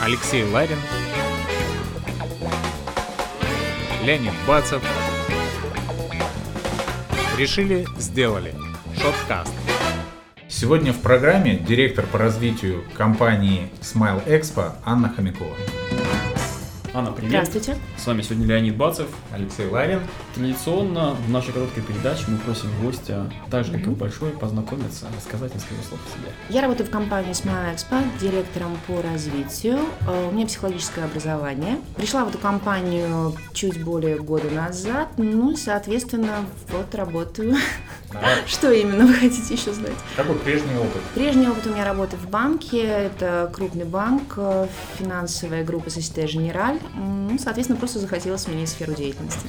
Алексей Ларин, Леонид Бацев. Решили, сделали. Шоткаст. Сегодня в программе директор по развитию компании Smile Expo Анна Хомякова. Анна, привет. Здравствуйте. С вами сегодня Леонид Бацев. Алексей Ларин. Традиционно в нашей короткой передаче мы просим гостя, так же как и в большой, познакомиться, рассказать несколько слов о себе. Я работаю в компании Smile Expo директором по развитию. Э, У меня психологическое образование. Пришла в эту компанию чуть более года назад, ну и, соответственно, вот работаю. Что именно вы хотите еще знать? Какой прежний опыт? Прежний опыт у меня работы в банке. Это крупный банк, э, финансовая группа Societe Generale. Ну, соответственно, просто захотелось сменить сферу деятельности.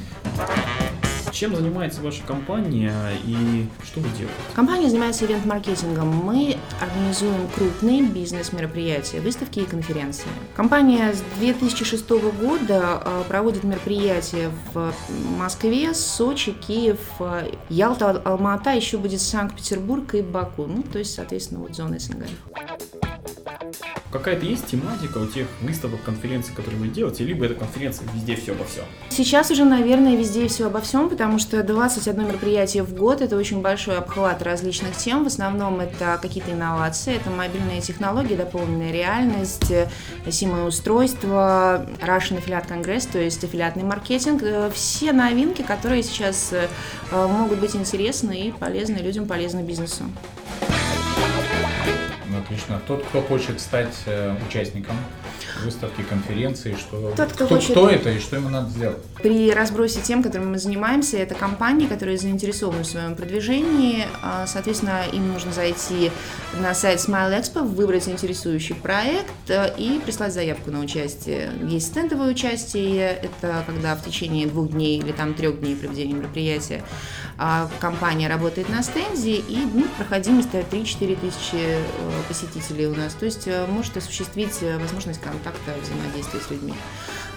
Чем занимается ваша компания и что вы делаете? Компания занимается ивент-маркетингом. Мы организуем крупные бизнес-мероприятия, выставки и конференции. Компания с 2006 года э, проводит мероприятия в Москве, Сочи, Киев, э, Ялта, Алмата, еще будет Санкт-Петербург и Баку. Ну, то есть, соответственно, вот зона СНГ. Какая-то есть тематика у тех выставок, конференций, которые вы делаете, либо это конференция везде все обо всем? Сейчас уже, наверное, везде все обо всем, потому что 21 мероприятие в год – это очень большой обхват различных тем. В основном это какие-то инновации, это мобильные технологии, дополненная реальность, устройство, Russian Affiliate Congress, то есть аффилиатный маркетинг. Э, Все новинки, которые сейчас э, могут быть интересны и полезны людям, полезны бизнесу. Отлично. Тот, кто хочет стать э, участником выставки, конференции, что Тот, кто кто, хочет- кто это и что ему надо сделать? При разбросе тем, которыми мы занимаемся, это компании, которые заинтересованы в своем продвижении. А, Соответственно, им нужно зайти на сайт Smile Expo, выбрать интересующий проект э, и прислать заявку на участие. Есть стендовое участие, это когда в течение двух дней или там трех дней проведения мероприятия а, компания работает на стенде, и ну, проходимость это 3-4 тысячи э, посетителей у нас. То есть э, может осуществить э, возможность контакта, взаимодействия с людьми.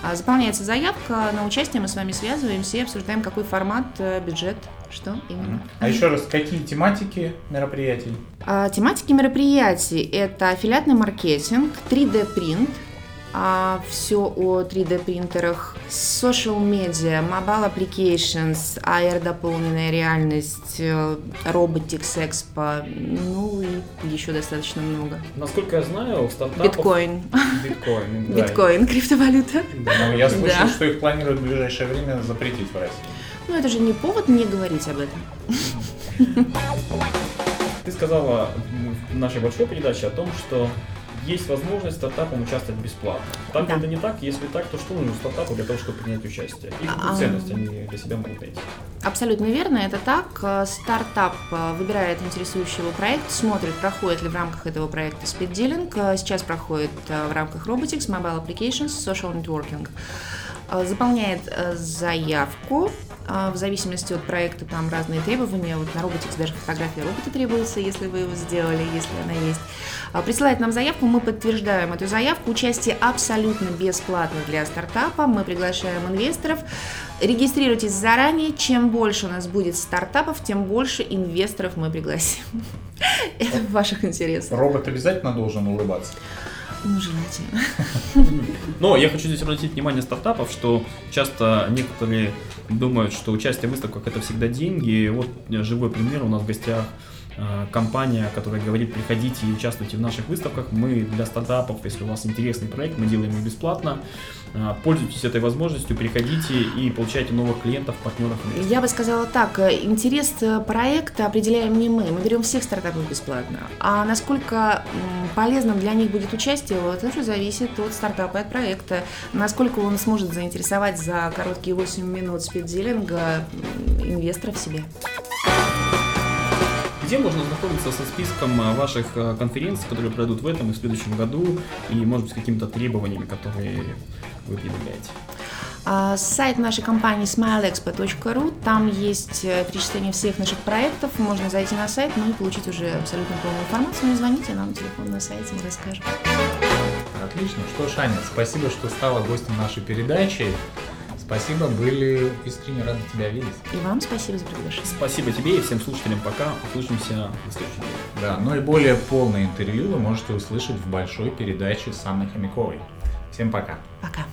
А, Заполняется заявка на участие, мы с вами связываемся и обсуждаем, какой формат, бюджет, что именно. А еще раз, какие тематики мероприятий? А, Тематики мероприятий – это аффилиатный маркетинг, 3D-принт, все о 3D-принтерах, social media, mobile applications, AR дополненная реальность, э, robotics expo, ну и еще достаточно много. Насколько я знаю, у стартапов... Биткоин, Биткоин, да. биткоин, криптовалюта. Ну, я слышал, Да. что их планируют в ближайшее время запретить в России. Ну это же не повод не говорить об этом. Ты сказала в нашей большой передаче о том, что есть возможность стартапам участвовать бесплатно. Так Да. это не так? Если так, то что нужно стартапу для того, чтобы принять участие? И какую А, ценность они для себя могут найти? Абсолютно верно, это так. Э, Стартап э, выбирает интересующий его проект, смотрит, проходит ли в рамках этого проекта спиддилинг. Э, Сейчас проходит в рамках Robotics, Mobile Applications, Social Networking. Заполняет заявку. Э, В зависимости от проекта там разные требования. Вот на Robotics даже фотография робота требуется, если вы его сделали, если она есть. Э, Присылает нам заявку, мы подтверждаем эту заявку. Участие абсолютно бесплатно для стартапа. Мы приглашаем инвесторов. Регистрируйтесь заранее. Чем больше у нас будет стартапов, тем больше инвесторов мы пригласим. Это в ваших интересах. Робот обязательно должен улыбаться. Ну, желательно. Но я хочу здесь обратить внимание стартапов, что часто некоторые думают, что участие в выставках это всегда деньги. И Вот живой пример у нас в гостях компания, которая говорит, приходите и участвуйте в наших выставках. Мы для стартапов, если у вас интересный проект, мы делаем его бесплатно. Э, Пользуйтесь этой возможностью, приходите и получайте новых клиентов, партнеров. инвесторов. Я бы сказала так, э, интерес э, проекта определяем не мы, мы берем всех стартапов бесплатно. А насколько полезным для них будет участие, вот это зависит от стартапа и от проекта. Насколько он сможет заинтересовать за короткие 8 минут спиддилинга м, инвестора в себе. Где можно знакомиться со списком э, ваших э, конференций, которые пройдут в этом и в следующем году, и, может быть, с какими-то требованиями, которые вы предъявляете? А, Сайт нашей компании smileexpo.ru, там есть э, перечисление всех наших проектов, можно зайти на сайт, ну и получить уже абсолютно полную информацию, ну и звоните нам, телефон на сайте, мы расскажем. Отлично. Что ж, Аня, спасибо, что стала гостем нашей передачи. Спасибо, были искренне рады тебя видеть. И вам спасибо за приглашение. Спасибо тебе и всем слушателям. Пока. Услышимся на следующий день. Да, ну и более полное интервью вы можете услышать в большой передаче с Анной Хомяковой. Всем пока. Пока.